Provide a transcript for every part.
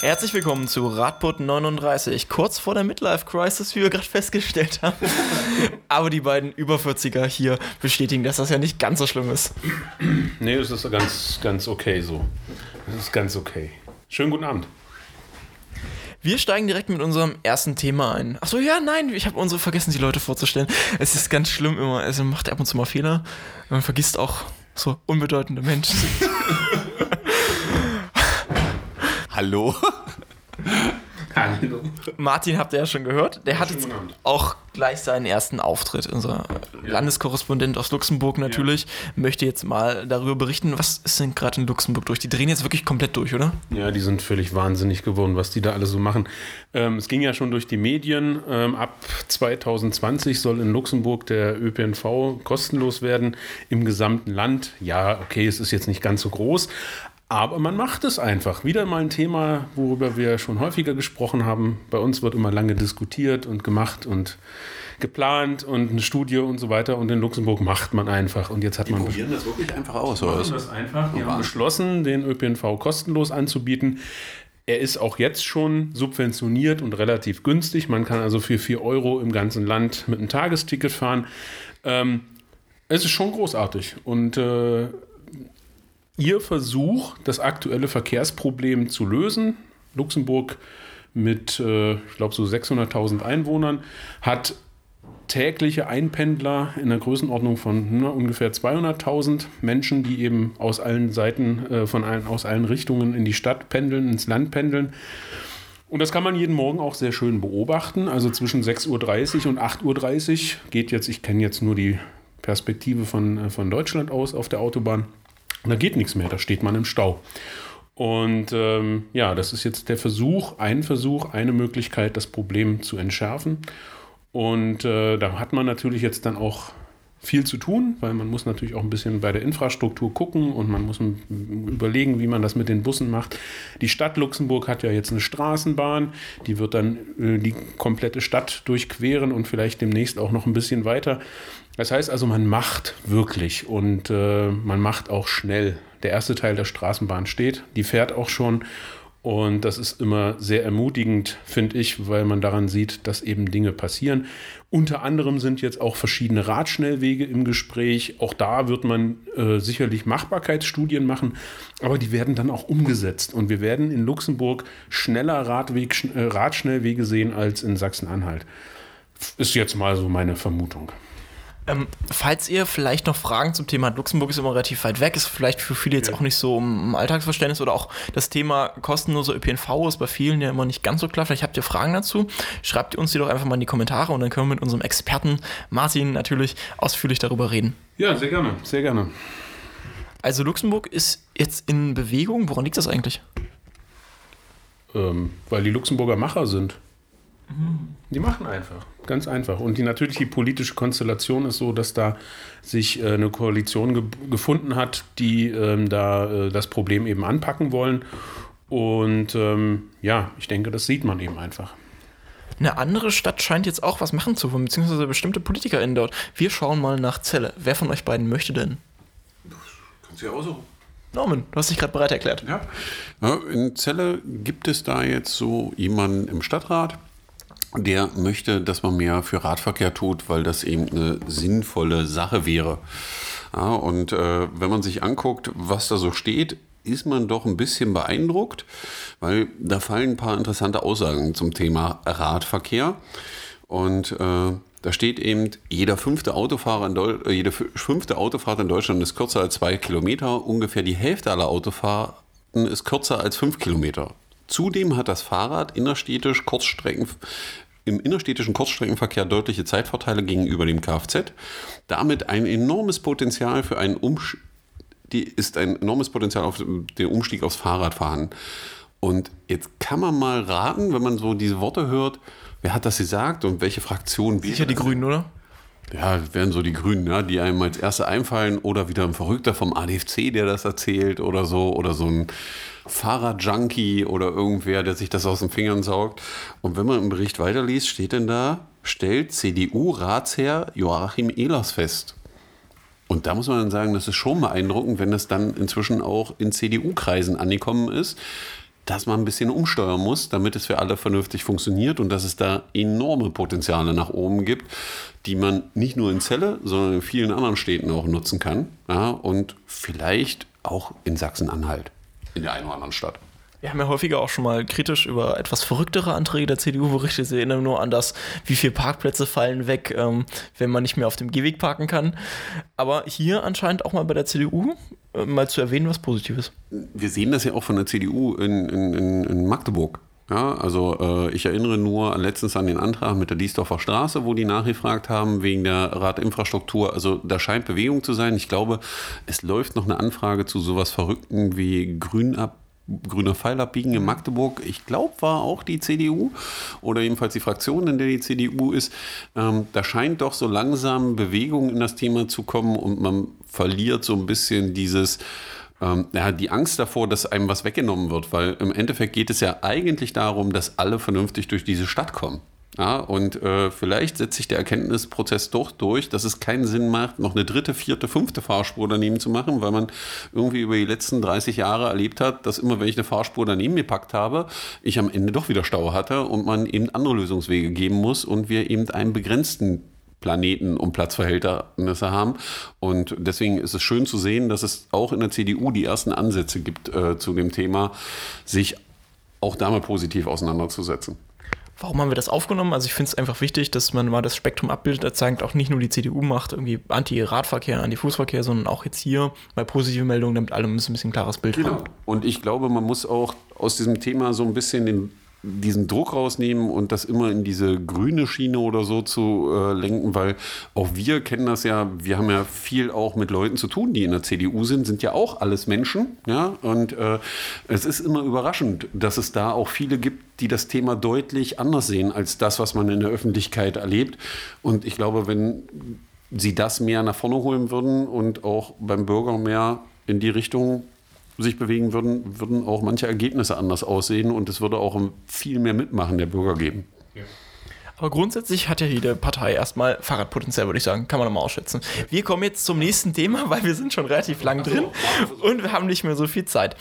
Herzlich willkommen zu Radput 39, kurz vor der Midlife Crisis, wie wir gerade festgestellt haben. Aber die beiden über 40er hier bestätigen, dass das ja nicht ganz so schlimm ist. Nee, das ist ganz, ganz okay so. Das ist ganz okay. Schönen guten Abend. Wir steigen direkt mit unserem ersten Thema ein. Achso, ja, nein, ich habe unsere vergessen, die Leute vorzustellen. Es ist ganz schlimm immer. Also man macht ab und zu mal Fehler. Man vergisst auch so unbedeutende Menschen. Hallo? Hallo. Martin habt ihr ja schon gehört. Der hat jetzt auch gleich seinen ersten Auftritt. Unser Landeskorrespondent aus Luxemburg natürlich möchte jetzt mal darüber berichten, was ist denn gerade in Luxemburg durch? Die drehen jetzt wirklich komplett durch, oder? Ja, die sind völlig wahnsinnig geworden, was die da alle so machen. Ähm, es ging ja schon durch die Medien. Ähm, ab 2020 soll in Luxemburg der ÖPNV kostenlos werden im gesamten Land. Ja, okay, es ist jetzt nicht ganz so groß. Aber man macht es einfach. Wieder mal ein Thema, worüber wir schon häufiger gesprochen haben. Bei uns wird immer lange diskutiert und gemacht und geplant und eine Studie und so weiter. Und in Luxemburg macht man einfach. Und jetzt hat Die man probieren das wirklich einfach aus, oder? machen das einfach. Wir haben Wahnsinn. beschlossen, den ÖPNV kostenlos anzubieten. Er ist auch jetzt schon subventioniert und relativ günstig. Man kann also für 4 Euro im ganzen Land mit einem Tagesticket fahren. Ähm, es ist schon großartig. Und äh, Ihr Versuch, das aktuelle Verkehrsproblem zu lösen, Luxemburg mit, äh, ich glaube, so 600.000 Einwohnern, hat tägliche Einpendler in der Größenordnung von na, ungefähr 200.000 Menschen, die eben aus allen Seiten, äh, von allen, aus allen Richtungen in die Stadt pendeln, ins Land pendeln. Und das kann man jeden Morgen auch sehr schön beobachten. Also zwischen 6.30 Uhr und 8.30 Uhr geht jetzt, ich kenne jetzt nur die Perspektive von, äh, von Deutschland aus auf der Autobahn. Und da geht nichts mehr, da steht man im Stau. Und ähm, ja, das ist jetzt der Versuch, ein Versuch, eine Möglichkeit, das Problem zu entschärfen. Und äh, da hat man natürlich jetzt dann auch viel zu tun, weil man muss natürlich auch ein bisschen bei der Infrastruktur gucken und man muss m- überlegen, wie man das mit den Bussen macht. Die Stadt Luxemburg hat ja jetzt eine Straßenbahn, die wird dann äh, die komplette Stadt durchqueren und vielleicht demnächst auch noch ein bisschen weiter. Das heißt also, man macht wirklich und äh, man macht auch schnell. Der erste Teil der Straßenbahn steht, die fährt auch schon. Und das ist immer sehr ermutigend, finde ich, weil man daran sieht, dass eben Dinge passieren. Unter anderem sind jetzt auch verschiedene Radschnellwege im Gespräch. Auch da wird man äh, sicherlich Machbarkeitsstudien machen, aber die werden dann auch umgesetzt. Und wir werden in Luxemburg schneller Radweg, äh, Radschnellwege sehen als in Sachsen-Anhalt. Ist jetzt mal so meine Vermutung. Ähm, falls ihr vielleicht noch Fragen zum Thema Luxemburg ist immer relativ weit weg, ist vielleicht für viele jetzt auch nicht so im Alltagsverständnis oder auch das Thema kostenloser ÖPNV ist bei vielen ja immer nicht ganz so klar. Vielleicht habt ihr Fragen dazu, schreibt uns die doch einfach mal in die Kommentare und dann können wir mit unserem Experten Martin natürlich ausführlich darüber reden. Ja, sehr gerne, sehr gerne. Also Luxemburg ist jetzt in Bewegung. Woran liegt das eigentlich? Ähm, weil die Luxemburger Macher sind. Die machen einfach, ganz einfach. Und die natürlich die politische Konstellation ist so, dass da sich äh, eine Koalition ge gefunden hat, die ähm, da äh, das Problem eben anpacken wollen. Und ähm, ja, ich denke, das sieht man eben einfach. Eine andere Stadt scheint jetzt auch was machen zu wollen, beziehungsweise bestimmte PolitikerInnen dort. Wir schauen mal nach Celle. Wer von euch beiden möchte denn? Kannst du ja aussuchen. Norman, du hast dich gerade bereit erklärt. Ja. In Celle gibt es da jetzt so jemanden im Stadtrat, der möchte, dass man mehr für Radverkehr tut, weil das eben eine sinnvolle Sache wäre. Ja, und äh, wenn man sich anguckt, was da so steht, ist man doch ein bisschen beeindruckt, weil da fallen ein paar interessante Aussagen zum Thema Radverkehr. Und äh, da steht eben, jeder fünfte, Autofahrer in äh, jede fü- fünfte Autofahrt in Deutschland ist kürzer als zwei Kilometer. Ungefähr die Hälfte aller Autofahrten ist kürzer als fünf Kilometer. Zudem hat das Fahrrad innerstädtisch Kurzstrecken, im innerstädtischen Kurzstreckenverkehr deutliche Zeitvorteile gegenüber dem Kfz. Damit ein enormes Potenzial für einen Umstieg die ist ein enormes Potenzial auf den Umstieg aufs Fahrrad vorhanden. Und jetzt kann man mal raten, wenn man so diese Worte hört, wer hat das gesagt und welche Fraktion Sicher die? Grünen, oder? Ja, wären so die Grünen, ja, die einem als Erste einfallen oder wieder ein Verrückter vom ADFC, der das erzählt oder so oder so ein Fahrradjunkie oder irgendwer, der sich das aus den Fingern saugt. Und wenn man im Bericht weiterliest, steht denn da, stellt CDU-Ratsherr Joachim Ehlers fest. Und da muss man dann sagen, das ist schon beeindruckend, wenn das dann inzwischen auch in CDU-Kreisen angekommen ist. Dass man ein bisschen umsteuern muss, damit es für alle vernünftig funktioniert und dass es da enorme Potenziale nach oben gibt, die man nicht nur in Celle, sondern in vielen anderen Städten auch nutzen kann. Ja, und vielleicht auch in Sachsen-Anhalt, in der einen oder anderen Stadt. Wir haben ja häufiger auch schon mal kritisch über etwas verrücktere Anträge der CDU berichtet. Ich erinnere nur an das, wie viele Parkplätze fallen weg, ähm, wenn man nicht mehr auf dem Gehweg parken kann. Aber hier anscheinend auch mal bei der CDU mal zu erwähnen, was Positives. Wir sehen das ja auch von der CDU in, in, in Magdeburg. Ja, also äh, ich erinnere nur letztens an den Antrag mit der Diesdorfer Straße, wo die nachgefragt haben wegen der Radinfrastruktur. Also da scheint Bewegung zu sein. Ich glaube, es läuft noch eine Anfrage zu sowas Verrückten wie Grünab grüner Pfeil abbiegen in Magdeburg, ich glaube, war auch die CDU oder jedenfalls die Fraktion, in der die CDU ist. Ähm, da scheint doch so langsam Bewegung in das Thema zu kommen und man verliert so ein bisschen dieses, ähm, ja, die Angst davor, dass einem was weggenommen wird, weil im Endeffekt geht es ja eigentlich darum, dass alle vernünftig durch diese Stadt kommen. Ja, und äh, vielleicht setzt sich der Erkenntnisprozess doch durch, dass es keinen Sinn macht, noch eine dritte, vierte, fünfte Fahrspur daneben zu machen, weil man irgendwie über die letzten 30 Jahre erlebt hat, dass immer, wenn ich eine Fahrspur daneben gepackt habe, ich am Ende doch wieder Stau hatte und man eben andere Lösungswege geben muss und wir eben einen begrenzten Planeten und Platzverhältnisse haben. Und deswegen ist es schön zu sehen, dass es auch in der CDU die ersten Ansätze gibt äh, zu dem Thema, sich auch damit positiv auseinanderzusetzen. Warum haben wir das aufgenommen? Also ich finde es einfach wichtig, dass man mal das Spektrum abbildet, das zeigt auch nicht nur die CDU macht irgendwie Anti-Radverkehr, Anti-Fußverkehr, sondern auch jetzt hier mal positive Meldungen, damit alle ein bisschen klares Bild genau. haben. Und ich glaube, man muss auch aus diesem Thema so ein bisschen den diesen Druck rausnehmen und das immer in diese grüne Schiene oder so zu äh, lenken, weil auch wir kennen das ja, wir haben ja viel auch mit Leuten zu tun, die in der CDU sind, sind ja auch alles Menschen, ja, und äh, es ist immer überraschend, dass es da auch viele gibt, die das Thema deutlich anders sehen als das, was man in der Öffentlichkeit erlebt. Und ich glaube, wenn sie das mehr nach vorne holen würden und auch beim Bürger mehr in die Richtung sich bewegen würden, würden auch manche Ergebnisse anders aussehen und es würde auch viel mehr Mitmachen der Bürger geben. Ja. Aber grundsätzlich hat ja jede Partei erstmal Fahrradpotenzial, würde ich sagen. Kann man nochmal ausschätzen. Wir kommen jetzt zum nächsten Thema, weil wir sind schon relativ lang drin und wir haben nicht mehr so viel Zeit.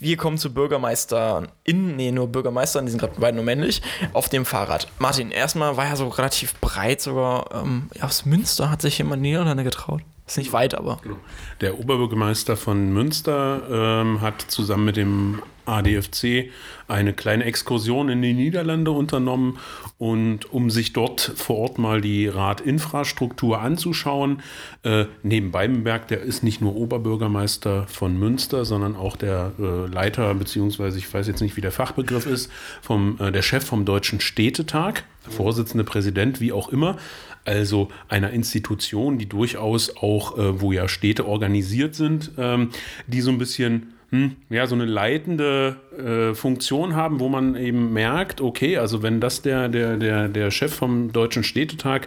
Wir kommen zu Bürgermeister in, nee, nur Bürgermeister, die sind gerade beide nur männlich, auf dem Fahrrad. Martin, erstmal war ja so relativ breit sogar, ähm, aus Münster hat sich jemand Niederlande getraut. Ist nicht weit, aber. Genau. Der Oberbürgermeister von Münster ähm, hat zusammen mit dem ADFC eine kleine Exkursion in die Niederlande unternommen und um sich dort vor Ort mal die Radinfrastruktur anzuschauen. Äh, nebenbei bemerkt, der ist nicht nur Oberbürgermeister von Münster, sondern auch der äh, Leiter, beziehungsweise ich weiß jetzt nicht, wie der Fachbegriff ist, vom, äh, der Chef vom Deutschen Städtetag, Vorsitzende Präsident, wie auch immer also einer Institution, die durchaus auch, äh, wo ja Städte organisiert sind, ähm, die so ein bisschen hm, ja, so eine leitende äh, Funktion haben, wo man eben merkt, okay, also wenn das der, der, der, der Chef vom Deutschen Städtetag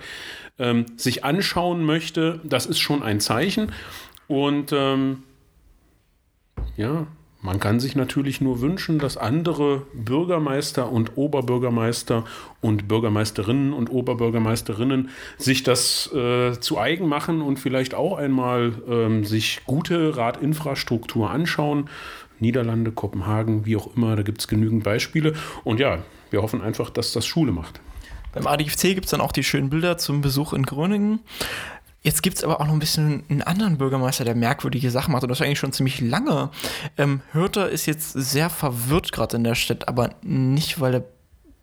ähm, sich anschauen möchte, das ist schon ein Zeichen. Und ähm, ja, man kann sich natürlich nur wünschen, dass andere Bürgermeister und Oberbürgermeister und Bürgermeisterinnen und Oberbürgermeisterinnen sich das äh, zu eigen machen und vielleicht auch einmal ähm, sich gute Radinfrastruktur anschauen. Niederlande, Kopenhagen, wie auch immer, da gibt es genügend Beispiele. Und ja, wir hoffen einfach, dass das Schule macht. Beim ADFC gibt es dann auch die schönen Bilder zum Besuch in Gröningen. Jetzt gibt es aber auch noch ein bisschen einen anderen Bürgermeister, der merkwürdige Sachen macht und das eigentlich schon ziemlich lange. Ähm, Hürter ist jetzt sehr verwirrt gerade in der Stadt, aber nicht, weil er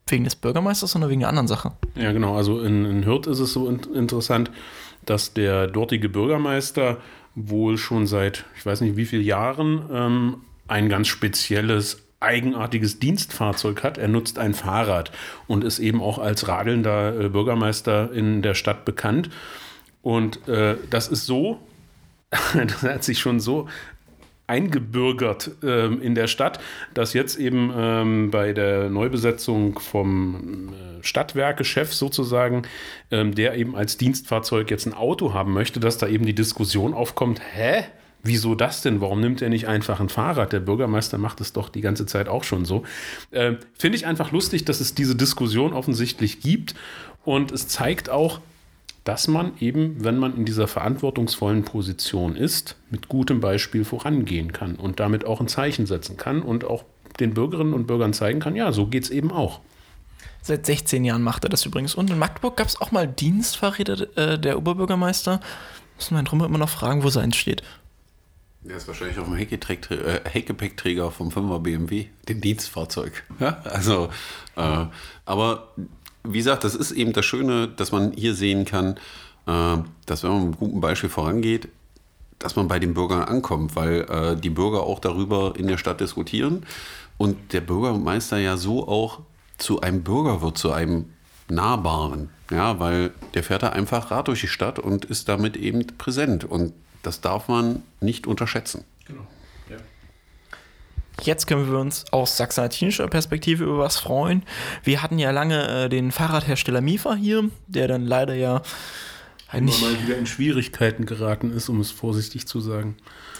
wegen des Bürgermeisters, sondern wegen einer anderen Sache. Ja, genau. Also in, in Hürth ist es so in interessant, dass der dortige Bürgermeister wohl schon seit, ich weiß nicht wie vielen Jahren, ähm, ein ganz spezielles eigenartiges Dienstfahrzeug hat. Er nutzt ein Fahrrad und ist eben auch als radelnder äh, Bürgermeister in der Stadt bekannt. Und äh, das ist so, das hat sich schon so eingebürgert ähm, in der Stadt, dass jetzt eben ähm, bei der Neubesetzung vom äh, Stadtwerkechef sozusagen, ähm, der eben als Dienstfahrzeug jetzt ein Auto haben möchte, dass da eben die Diskussion aufkommt, hä? Wieso das denn? Warum nimmt er nicht einfach ein Fahrrad? Der Bürgermeister macht es doch die ganze Zeit auch schon so. Äh, Finde ich einfach lustig, dass es diese Diskussion offensichtlich gibt. Und es zeigt auch, dass man eben, wenn man in dieser verantwortungsvollen Position ist, mit gutem Beispiel vorangehen kann und damit auch ein Zeichen setzen kann und auch den Bürgerinnen und Bürgern zeigen kann, ja, so geht es eben auch. Seit 16 Jahren macht er das übrigens. Und in Magdeburg gab es auch mal Dienstfahrräder äh, der Oberbürgermeister. Müssen wir drum immer noch fragen, wo sein steht. Der ist wahrscheinlich auf dem äh, Heckgepäckträger vom 5er BMW, dem Dienstfahrzeug. Ja, also, äh, aber wie gesagt, das ist eben das Schöne, dass man hier sehen kann, äh, dass wenn man mit einem guten Beispiel vorangeht, dass man bei den Bürgern ankommt, weil äh, die Bürger auch darüber in der Stadt diskutieren und der Bürgermeister ja so auch zu einem Bürger wird, zu einem Nahbaren. Ja, weil der fährt da einfach Rad durch die Stadt und ist damit eben präsent. Und das darf man nicht unterschätzen. Jetzt können wir uns aus sachsen-anhaltinischer Perspektive über was freuen. Wir hatten ja lange äh, den Fahrradhersteller Mifa hier, der dann leider ja nicht mal wieder in Schwierigkeiten geraten ist, um es vorsichtig zu sagen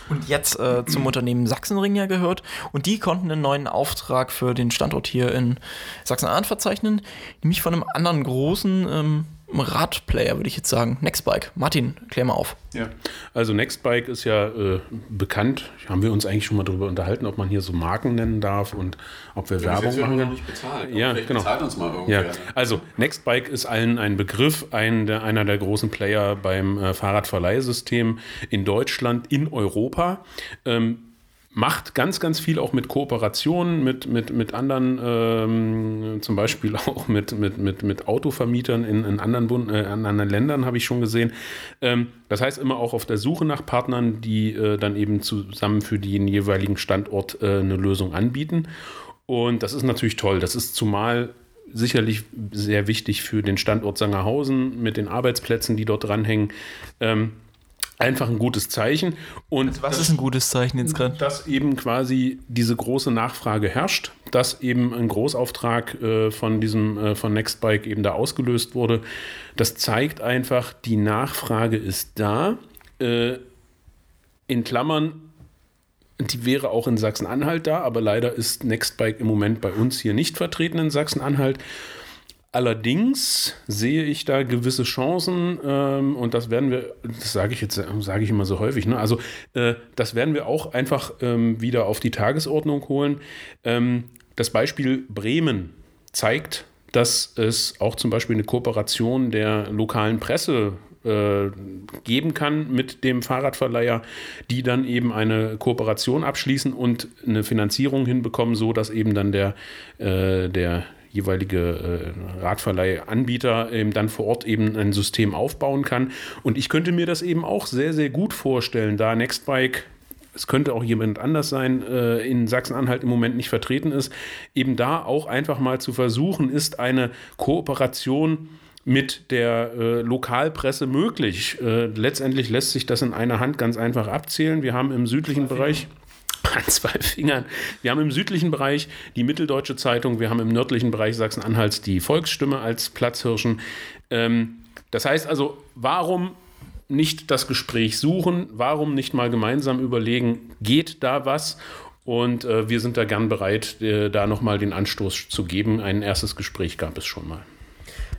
und jetzt äh, zum Unternehmen Sachsenring ja gehört. Und die konnten einen neuen Auftrag für den Standort hier in Sachsen-Anhalt verzeichnen, nämlich von einem anderen großen ähm, Radplayer, würde ich jetzt sagen. Nextbike. Martin, klär mal auf. Ja, also Nextbike ist ja äh, bekannt. Haben wir uns eigentlich schon mal darüber unterhalten, ob man hier so Marken nennen darf und ob wir ja, Werbung machen können. Ja, genau. Bezahlt uns mal irgendwer. Ja. Also Nextbike ist allen ein Begriff, ein, der, einer der großen Player beim äh, Fahrradverleihsystem in Deutschland, in Europa. Ähm, macht ganz, ganz viel auch mit Kooperationen mit, mit, mit anderen, ähm, zum Beispiel auch mit, mit, mit, mit Autovermietern in, in anderen, Bund, äh, in anderen Ländern, habe ich schon gesehen. Ähm, das heißt immer auch auf der Suche nach Partnern, die äh, dann eben zusammen für den jeweiligen Standort äh, eine Lösung anbieten. Und das ist natürlich toll. Das ist zumal sicherlich sehr wichtig für den Standort Sangerhausen mit den Arbeitsplätzen, die dort dranhängen. Ähm, einfach ein gutes Zeichen. Und also was das, ist ein gutes Zeichen jetzt gerade? Dass eben quasi diese große Nachfrage herrscht, dass eben ein Großauftrag äh, von diesem äh, von Nextbike eben da ausgelöst wurde. Das zeigt einfach, die Nachfrage ist da. Äh, in Klammern, die wäre auch in Sachsen-Anhalt da, aber leider ist Nextbike im Moment bei uns hier nicht vertreten in Sachsen-Anhalt. Allerdings sehe ich da gewisse Chancen ähm, und das werden wir, das sage ich jetzt, sage ich immer so häufig, ne? also äh, das werden wir auch einfach ähm, wieder auf die Tagesordnung holen. Ähm, das Beispiel Bremen zeigt, dass es auch zum Beispiel eine Kooperation der lokalen Presse äh, geben kann mit dem Fahrradverleiher, die dann eben eine Kooperation abschließen und eine Finanzierung hinbekommen, so dass eben dann der, äh, der jeweilige äh, Radverleihanbieter eben dann vor Ort eben ein System aufbauen kann. Und ich könnte mir das eben auch sehr, sehr gut vorstellen, da Nextbike es könnte auch jemand anders sein, äh, in Sachsen-Anhalt im Moment nicht vertreten ist, eben da auch einfach mal zu versuchen, ist eine Kooperation mit der äh, Lokalpresse möglich. Äh, letztendlich lässt sich das in einer Hand ganz einfach abzählen. Wir haben im südlichen Bereich an zwei Fingern. Wir haben im südlichen Bereich die Mitteldeutsche Zeitung, wir haben im nördlichen Bereich Sachsen-Anhalts die Volksstimme als Platzhirschen. Ähm, das heißt also, warum nicht das Gespräch suchen? Warum nicht mal gemeinsam überlegen, geht da was? Und äh, wir sind da gern bereit, äh, da nochmal den Anstoß zu geben. Ein erstes Gespräch gab es schon mal.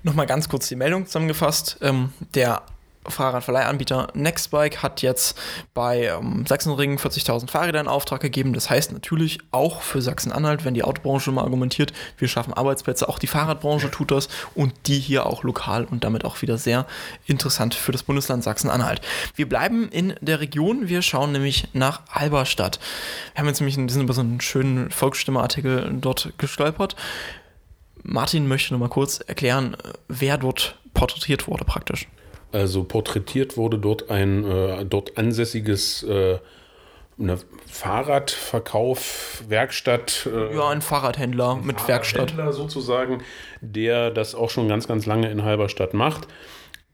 Nochmal ganz kurz die Meldung zusammengefasst. Ähm, der Fahrradverleihanbieter Nextbike hat jetzt bei ähm, Sachsenring 40.000 Fahrräder in Auftrag gegeben. Das heißt natürlich auch für Sachsen-Anhalt, wenn die Autobranche mal argumentiert, wir schaffen Arbeitsplätze, auch die Fahrradbranche tut das und die hier auch lokal und damit auch wieder sehr interessant für das Bundesland Sachsen-Anhalt. Wir bleiben in der Region, wir schauen nämlich nach Halberstadt. Wir haben jetzt nämlich sind über so einen schönen Volksstimme-Artikel dort gestolpert. Martin möchte noch mal kurz erklären, wer dort porträtiert wurde praktisch. Also porträtiert wurde dort ein äh, dort ansässiges äh, eine Fahrradverkauf, Werkstatt. Äh, ja, ein Fahrradhändler ein mit Fahrradhändler Werkstatt. sozusagen, der das auch schon ganz, ganz lange in Halberstadt macht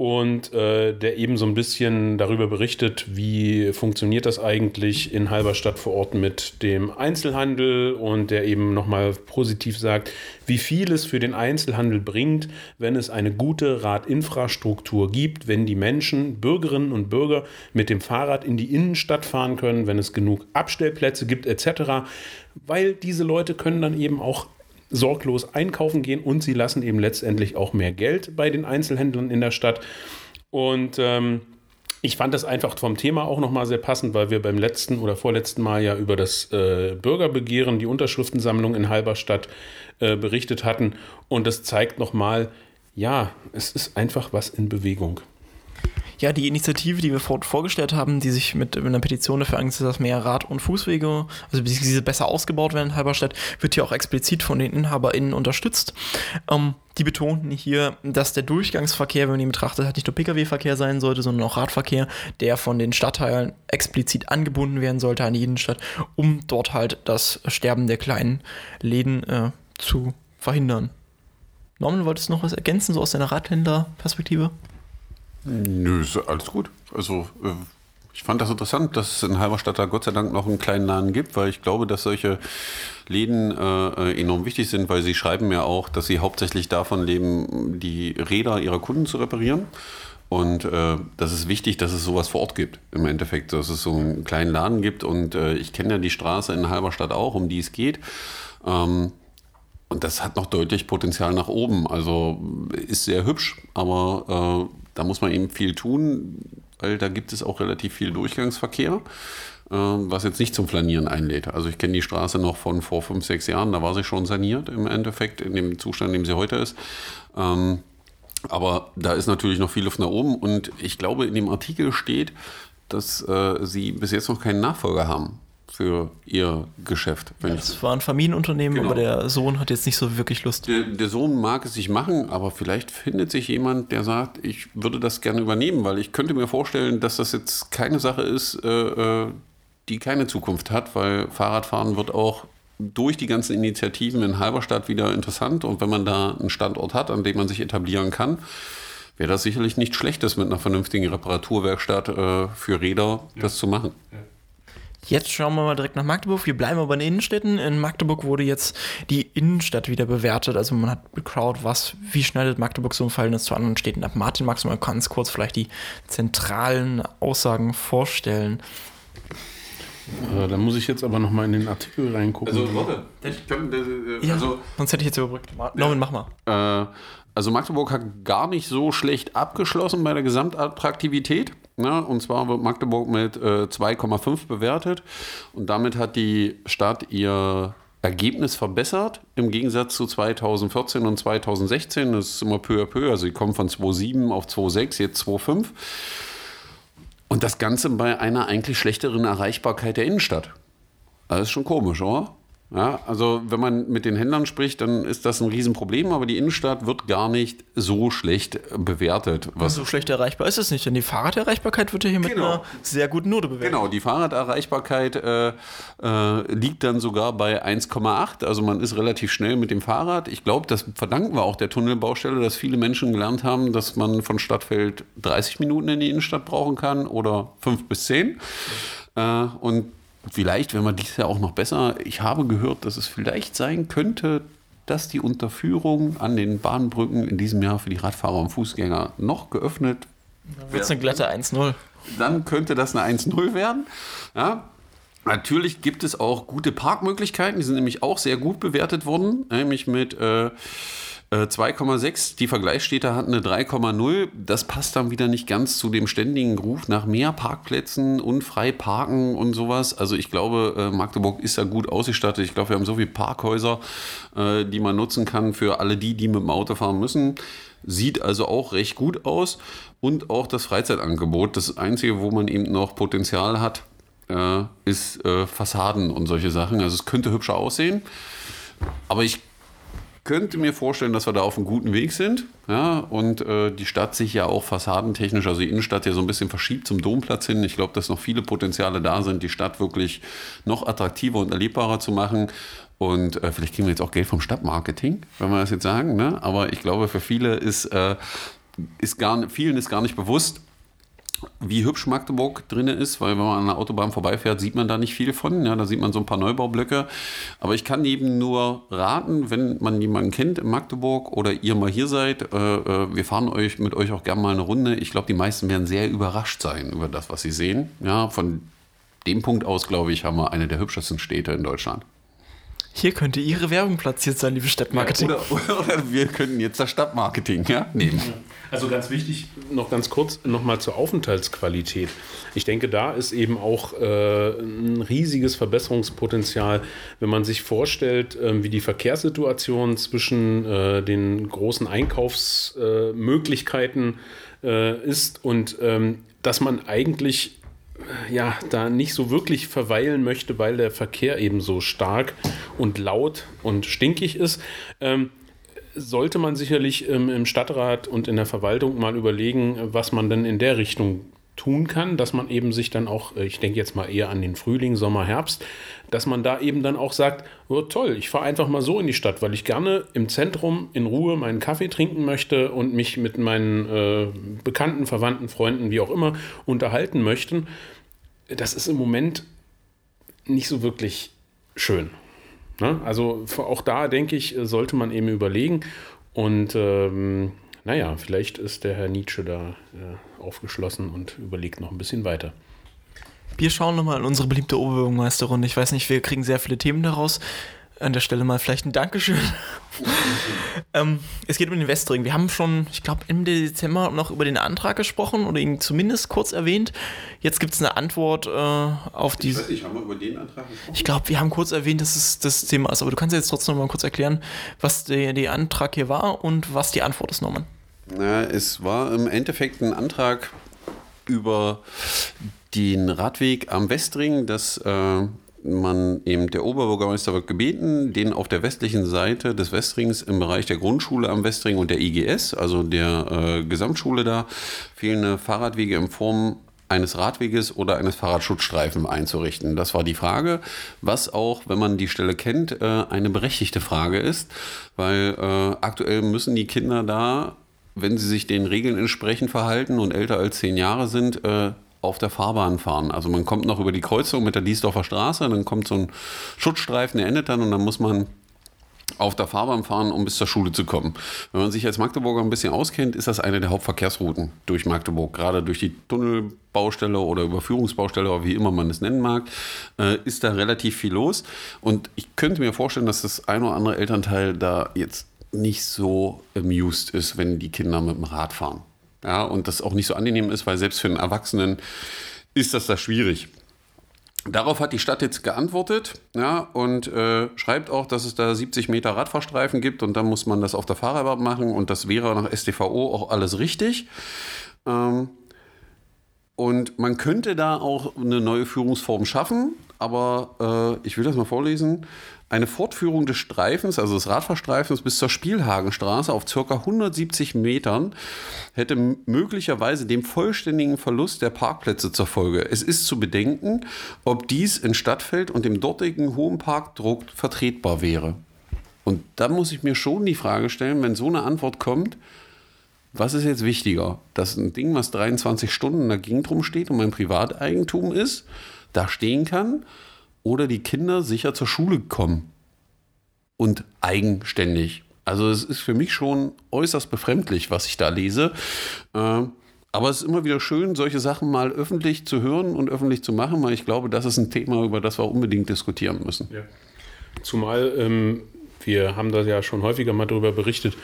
und äh, der eben so ein bisschen darüber berichtet, wie funktioniert das eigentlich in Halberstadt vor Ort mit dem Einzelhandel und der eben nochmal positiv sagt, wie viel es für den Einzelhandel bringt, wenn es eine gute Radinfrastruktur gibt, wenn die Menschen, Bürgerinnen und Bürger mit dem Fahrrad in die Innenstadt fahren können, wenn es genug Abstellplätze gibt etc., weil diese Leute können dann eben auch sorglos einkaufen gehen und sie lassen eben letztendlich auch mehr Geld bei den Einzelhändlern in der Stadt. Und ähm, Ich fand das einfach vom Thema auch nochmal sehr passend, weil wir beim letzten oder vorletzten Mal ja über das äh, Bürgerbegehren, die Unterschriftensammlung in Halberstadt äh, berichtet hatten. Und das zeigt nochmal, ja, es ist einfach was in Bewegung. Ja, die Initiative, die wir vor, vorgestellt haben, die sich mit, mit einer Petition dafür eingesetzt hat, dass mehr Rad- und Fußwege, also diese besser ausgebaut werden in Halberstadt, wird ja auch explizit von den InhaberInnen unterstützt. Ähm, die betonen hier, dass der Durchgangsverkehr, wenn man ihn betrachtet, halt nicht nur Pkw-Verkehr sein sollte, sondern auch Radverkehr, der von den Stadtteilen explizit angebunden werden sollte an die Innenstadt, um dort halt das Sterben der kleinen Läden äh, zu verhindern. Norman, wolltest du noch was ergänzen, so aus deiner Radhändler-Perspektive? Nö, ist alles gut. Also äh, ich fand das interessant, dass es in Halberstadt da Gott sei Dank noch einen kleinen Laden gibt, weil ich glaube, dass solche Läden äh, enorm wichtig sind, weil sie schreiben ja auch, dass sie hauptsächlich davon leben, die Räder ihrer Kunden zu reparieren. Und äh, das ist wichtig, dass es sowas vor Ort gibt, im Endeffekt, dass es so einen kleinen Laden gibt. Und äh, ich kenne ja die Straße in Halberstadt auch, um die es geht. Ähm, und das hat noch deutlich Potenzial nach oben. Also ist sehr hübsch, aber äh, da muss man eben viel tun, weil da gibt es auch relativ viel Durchgangsverkehr, äh, was jetzt nicht zum Flanieren einlädt. Also ich kenne die Straße noch von vor fünf, sechs Jahren, da war sie schon saniert im Endeffekt, in dem Zustand, in dem sie heute ist. Ähm, aber da ist natürlich noch viel Luft nach oben und ich glaube, in dem Artikel steht, dass äh, sie bis jetzt noch keinen Nachfolger haben für ihr Geschäft. Ja, das war ein Familienunternehmen, genau. aber der Sohn hat jetzt nicht so wirklich Lust. Der, der, Sohn mag es sich machen, aber vielleicht findet sich jemand, der sagt, ich würde das gerne übernehmen, weil ich könnte mir vorstellen, dass das jetzt keine Sache ist, äh, äh die keine Zukunft hat, weil Fahrradfahren wird auch durch die ganzen Initiativen in Halberstadt wieder interessant und wenn man da einen Standort hat, an dem man sich etablieren kann, wäre das sicherlich nicht schlechtes mit einer vernünftigen Reparaturwerkstatt äh, für Räder ja. das zu machen. Ja. Jetzt schauen wir mal direkt nach Magdeburg. Wir bleiben aber in den Innenstädten. In Magdeburg wurde jetzt die Innenstadt wieder bewertet. Also man hat geschaut, was, wie schneidet Magdeburg so im Verhältnis zu anderen Städten ab. Martin, magst du mal ganz kurz vielleicht die zentralen Aussagen vorstellen? Äh, da muss ich jetzt aber noch mal in den Artikel reingucken. Also, warte. Ich kann, äh, ja, also, sonst hätte ich jetzt überbrückt. Norman, mach mal. Äh, also Magdeburg hat gar nicht so schlecht abgeschlossen bei der Gesamtattraktivität. Ne? Und zwar wird Magdeburg mit äh, 2,5 bewertet. Und damit hat die Stadt ihr Ergebnis verbessert im Gegensatz zu 2014 und 2016. Das ist immer peu à peu. Also sie kommen von 2,7 auf 2,6, jetzt 2,5. Und das Ganze bei einer eigentlich schlechteren Erreichbarkeit der Innenstadt. Das ist schon komisch, oder? Ja, also wenn man mit den Händlern spricht, dann ist das ein Riesenproblem, aber die Innenstadt wird gar nicht so schlecht bewertet. Was so schlecht erreichbar ist es nicht, denn die Fahrraderreichbarkeit wird ja hier genau. mit einer sehr guten Note bewertet. Genau, die Fahrraderreichbarkeit äh, äh, liegt dann sogar bei 1,8, also man ist relativ schnell mit dem Fahrrad. Ich glaube, das verdanken wir auch der Tunnelbaustelle, dass viele Menschen gelernt haben, dass man von Stadtfeld 30 Minuten in die Innenstadt brauchen kann oder 5 bis 10. Äh, und vielleicht, wenn man dies ja auch noch besser, ich habe gehört, dass es vielleicht sein könnte, dass die Unterführung an den Bahnbrücken in diesem Jahr für die Radfahrer und Fußgänger noch geöffnet wird. Wird es eine glatte 1-0. Dann könnte das eine 1-0 werden. Ja, Natürlich gibt es auch gute Parkmöglichkeiten, die sind nämlich auch sehr gut bewertet worden, nämlich mit äh, 2,6, äh, die Vergleichsstädte hatten eine 3,0. Das passt dann wieder nicht ganz zu dem ständigen Ruf nach mehr Parkplätzen und frei parken und sowas. Also ich glaube, äh, Magdeburg ist da gut ausgestattet. Ich glaube, wir haben so viele Parkhäuser, äh, die man nutzen kann für alle die, die mit dem Auto fahren müssen. Sieht also auch recht gut aus. Und auch das Freizeitangebot. Das Einzige, wo man eben noch Potenzial hat, ist Fassaden und solche Sachen. Also es könnte hübscher aussehen. Aber ich könnte mir vorstellen, dass wir da auf einem guten Weg sind. Ja, und äh, die Stadt sich ja auch fassadentechnisch, also die Innenstadt ja so ein bisschen verschiebt zum Domplatz hin. Ich glaube, dass noch viele Potenziale da sind, die Stadt wirklich noch attraktiver und erlebbarer zu machen. Und äh, vielleicht kriegen wir jetzt auch Geld vom Stadtmarketing, wenn wir das jetzt sagen. Ne? Aber ich glaube, für viele ist, äh, ist gar, vielen ist gar nicht bewusst, wie hübsch Magdeburg drin ist, weil wenn man an der Autobahn vorbeifährt, sieht man da nicht viel von. Ja, da sieht man so ein paar Neubaublöcke. Aber ich kann eben nur raten, wenn man jemanden kennt in Magdeburg oder ihr mal hier seid, äh, äh wir fahren euch mit euch auch gerne mal eine Runde. Ich glaube, die meisten werden sehr überrascht sein über das, was sie sehen. Ja, von dem Punkt aus, glaube ich, haben wir eine der hübschesten Städte in Deutschland. Hier könnte Ihre Werbung platziert sein, liebe Stadtmarketing. Ja, oder, oder, wir könnten jetzt das Stadtmarketing ja, nehmen. Also ganz wichtig, noch ganz kurz nochmal zur Aufenthaltsqualität. Ich denke, da ist eben auch äh, ein riesiges Verbesserungspotenzial, wenn man sich vorstellt, äh, wie die Verkehrssituation zwischen äh, den großen Einkaufsmöglichkeiten äh, ist und ähm, dass man eigentlich äh, ja, da nicht so wirklich verweilen möchte, weil der Verkehr eben so stark und laut und stinkig ist. Ähm, sollte man sicherlich ähm, im Stadtrat und in der Verwaltung mal überlegen, was man denn in der Richtung tun kann, dass man eben sich dann auch, äh, ich denke jetzt mal eher an den Frühling, Sommer, Herbst, dass man da eben dann auch sagt, oh, toll, ich fahre einfach mal so in die Stadt, weil ich gerne im Zentrum in Ruhe meinen Kaffee trinken möchte und mich mit meinen äh, Bekannten, Verwandten, Freunden, wie auch immer, unterhalten möchte. Das ist im Moment nicht so wirklich schön. Ne? Also auch da, denke ich, sollte man eben überlegen. Und ähm, naja, vielleicht ist der Herr Nietzsche da äh, aufgeschlossen und überlegt noch ein bisschen weiter. Wir schauen nochmal in unsere beliebte Oberbürgermeisterrunde. Ich weiß nicht, wir kriegen sehr viele Themen daraus an der Stelle mal vielleicht ein Dankeschön. ähm, es geht um den Westring. Wir haben schon, ich glaube, Ende Dezember noch über den Antrag gesprochen oder ihn zumindest kurz erwähnt. Jetzt gibt es eine Antwort äh, auf die. Ich weiß nicht, haben wir über den Antrag gesprochen? Ich glaube, wir haben kurz erwähnt, dass es das Thema ist. Aber du kannst jetzt trotzdem noch mal kurz erklären, was der, der Antrag hier war und was die Antwort ist, Norman. Na, es war im Endeffekt ein Antrag über den Radweg am Westring, dass äh, man eben, der Oberbürgermeister wird gebeten, den auf der westlichen Seite des Westrings im Bereich der Grundschule am Westring und der IGS, also der äh, Gesamtschule da, fehlende Fahrradwege in Form eines Radweges oder eines Fahrradschutzstreifen einzurichten. Das war die Frage, was auch, wenn man die Stelle kennt, äh, eine berechtigte Frage ist, weil äh, aktuell müssen die Kinder da, wenn sie sich den Regeln entsprechend verhalten und älter als zehn Jahre sind, äh, auf der Fahrbahn fahren. Also man kommt noch über die Kreuzung mit der Diesdorfer Straße, dann kommt so ein Schutzstreifen, der endet dann und dann muss man auf der Fahrbahn fahren, um bis zur Schule zu kommen. Wenn man sich als Magdeburger ein bisschen auskennt, ist das eine der Hauptverkehrsrouten durch Magdeburg. Gerade durch die Tunnelbaustelle oder Überführungsbaustelle oder wie immer man es nennen mag, äh, ist da relativ viel los. Und ich könnte mir vorstellen, dass das ein oder andere Elternteil da jetzt nicht so amused ist, wenn die Kinder mit dem Rad fahren. Ja, und das auch nicht so angenehm ist, weil selbst für einen Erwachsenen ist das da schwierig. Darauf hat die Stadt jetzt geantwortet ja, und äh, schreibt auch, dass es da 70 Meter Radfahrstreifen gibt und dann muss man das auf der Fahrerbahn machen und das wäre nach STVO auch alles richtig. Ähm, und man könnte da auch eine neue Führungsform schaffen, aber äh, ich will das mal vorlesen eine Fortführung des Streifens, also des Radfahrstreifens bis zur Spielhagenstraße auf ca. 170 Metern hätte möglicherweise den vollständigen Verlust der Parkplätze zur Folge. Es ist zu bedenken, ob dies in Stadtfeld und dem dortigen hohen Parkdruck vertretbar wäre. Und da muss ich mir schon die Frage stellen, wenn so eine Antwort kommt, was ist jetzt wichtiger? Dass ein Ding, was 23 Stunden in der Gegend rumsteht und mein Privateigentum ist, da stehen kann? oder die Kinder sicher zur Schule kommen und eigenständig. Also es ist für mich schon äußerst befremdlich, was ich da lese. Äh, aber es ist immer wieder schön, solche Sachen mal öffentlich zu hören und öffentlich zu machen, weil ich glaube, das ist ein Thema, über das wir unbedingt diskutieren müssen. Ja. Zumal ähm, wir haben da ja schon häufiger mal darüber berichtet,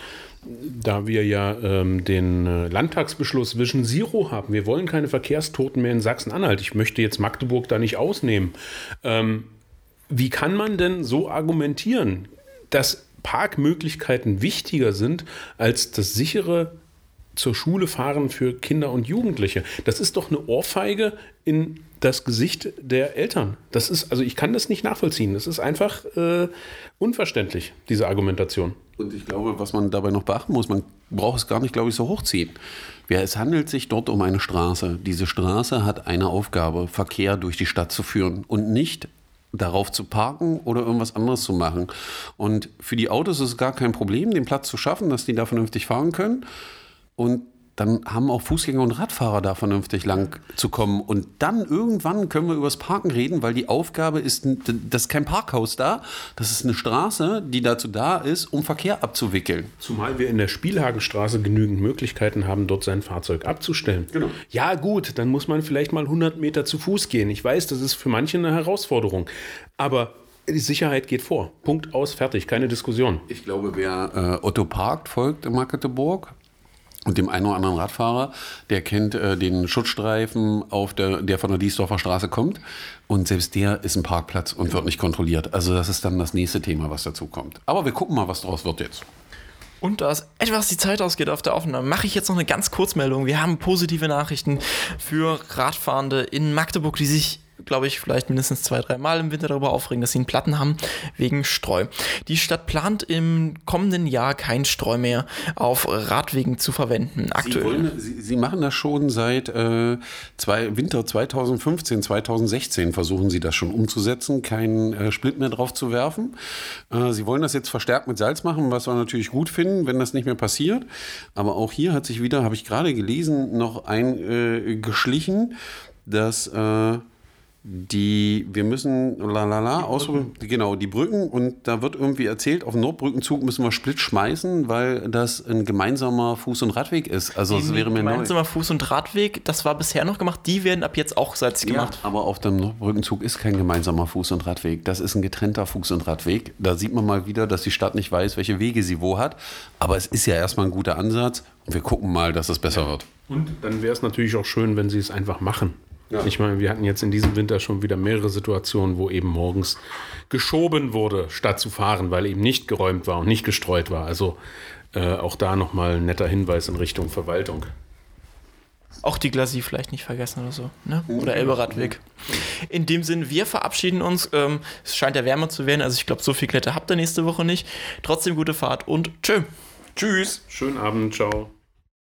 da wir ja ähm, den äh, Landtagsbeschluss Vision Zero haben. Wir wollen keine Verkehrstoten mehr in Sachsen-Anhalt. Ich möchte jetzt Magdeburg da nicht ausnehmen. Ähm, wie kann man denn so argumentieren, dass Parkmöglichkeiten wichtiger sind als das sichere zur Schule fahren für Kinder und Jugendliche. Das ist doch eine Ohrfeige in das Gesicht der Eltern. Das ist, also ich kann das nicht nachvollziehen. Das ist einfach äh, unverständlich, diese Argumentation. Und ich glaube, was man dabei noch beachten muss, man braucht es gar nicht, glaube ich, so hochziehen. Ja, es handelt sich dort um eine Straße. Diese Straße hat eine Aufgabe, Verkehr durch die Stadt zu führen und nicht darauf zu parken oder irgendwas anderes zu machen. Und für die Autos ist es gar kein Problem, den Platz zu schaffen, dass die da vernünftig fahren können. Und dann haben auch Fußgänger und Radfahrer da vernünftig lang zu kommen. Und dann irgendwann können wir über das Parken reden, weil die Aufgabe ist, das ist kein Parkhaus da, das ist eine Straße, die dazu da ist, um Verkehr abzuwickeln. Zumal wir in der Spielhagenstraße genügend Möglichkeiten haben, dort sein Fahrzeug abzustellen. Genau. Ja gut, dann muss man vielleicht mal 100 Meter zu Fuß gehen. Ich weiß, das ist für manche eine Herausforderung. Aber die Sicherheit geht vor. Punkt aus, fertig, keine Diskussion. Ich glaube, wer äh, Otto parkt, folgt in Magdeburg Und dem einen oder anderen Radfahrer, der kennt äh, den Schutzstreifen, auf der, der von der Diesdorfer Straße kommt. Und selbst der ist ein Parkplatz und wird nicht kontrolliert. Also das ist dann das nächste Thema, was dazu kommt. Aber wir gucken mal, was daraus wird jetzt. Und da es etwas die Zeit ausgeht auf der Aufnahme, mache ich jetzt noch eine ganz Kurzmeldung. Wir haben positive Nachrichten für Radfahrende in Magdeburg, die sich glaube ich, vielleicht mindestens zwei, drei Mal im Winter darüber aufregen, dass sie einen Platten haben wegen Streu. Die Stadt plant im kommenden Jahr kein Streu mehr auf Radwegen zu verwenden. Aktuell. Sie, wollen, sie, sie machen das schon seit äh, zwei, Winter 2015, 2016 versuchen sie das schon umzusetzen, keinen äh, Split mehr drauf zu werfen. Äh, sie wollen das jetzt verstärkt mit Salz machen, was wir natürlich gut finden, wenn das nicht mehr passiert. Aber auch hier hat sich wieder, habe ich gerade gelesen, noch eingeschlichen, dass äh, die, wir müssen, lalala, ausrufen, genau, die Brücken und da wird irgendwie erzählt, auf dem Nordbrückenzug müssen wir Split schmeißen, weil das ein gemeinsamer Fuß- und Radweg ist. Also es wäre mir neu. Gemeinsamer Fuß- und Radweg, das war bisher noch gemacht, die werden ab jetzt auch salzig gemacht. Ja, aber auf dem Nordbrückenzug ist kein gemeinsamer Fuß- und Radweg. Das ist ein getrennter Fuß- und Radweg. Da sieht man mal wieder, dass die Stadt nicht weiß, welche Wege sie wo hat. Aber es ist ja erstmal ein guter Ansatz und wir gucken mal, dass es besser wird. Und dann wäre es natürlich auch schön, wenn sie es einfach machen. Ja. Ich meine, wir hatten jetzt in diesem Winter schon wieder mehrere Situationen, wo eben morgens geschoben wurde, statt zu fahren, weil eben nicht geräumt war und nicht gestreut war. Also äh, auch da nochmal ein netter Hinweis in Richtung Verwaltung. Auch die Glasie vielleicht nicht vergessen oder so. Ne? Oder Elberadweg. In dem Sinn, wir verabschieden uns. Ähm, es scheint ja wärmer zu werden. Also ich glaube, so viel Kletter habt ihr nächste Woche nicht. Trotzdem gute Fahrt und tschö. Tschüss. Schönen Abend. Ciao.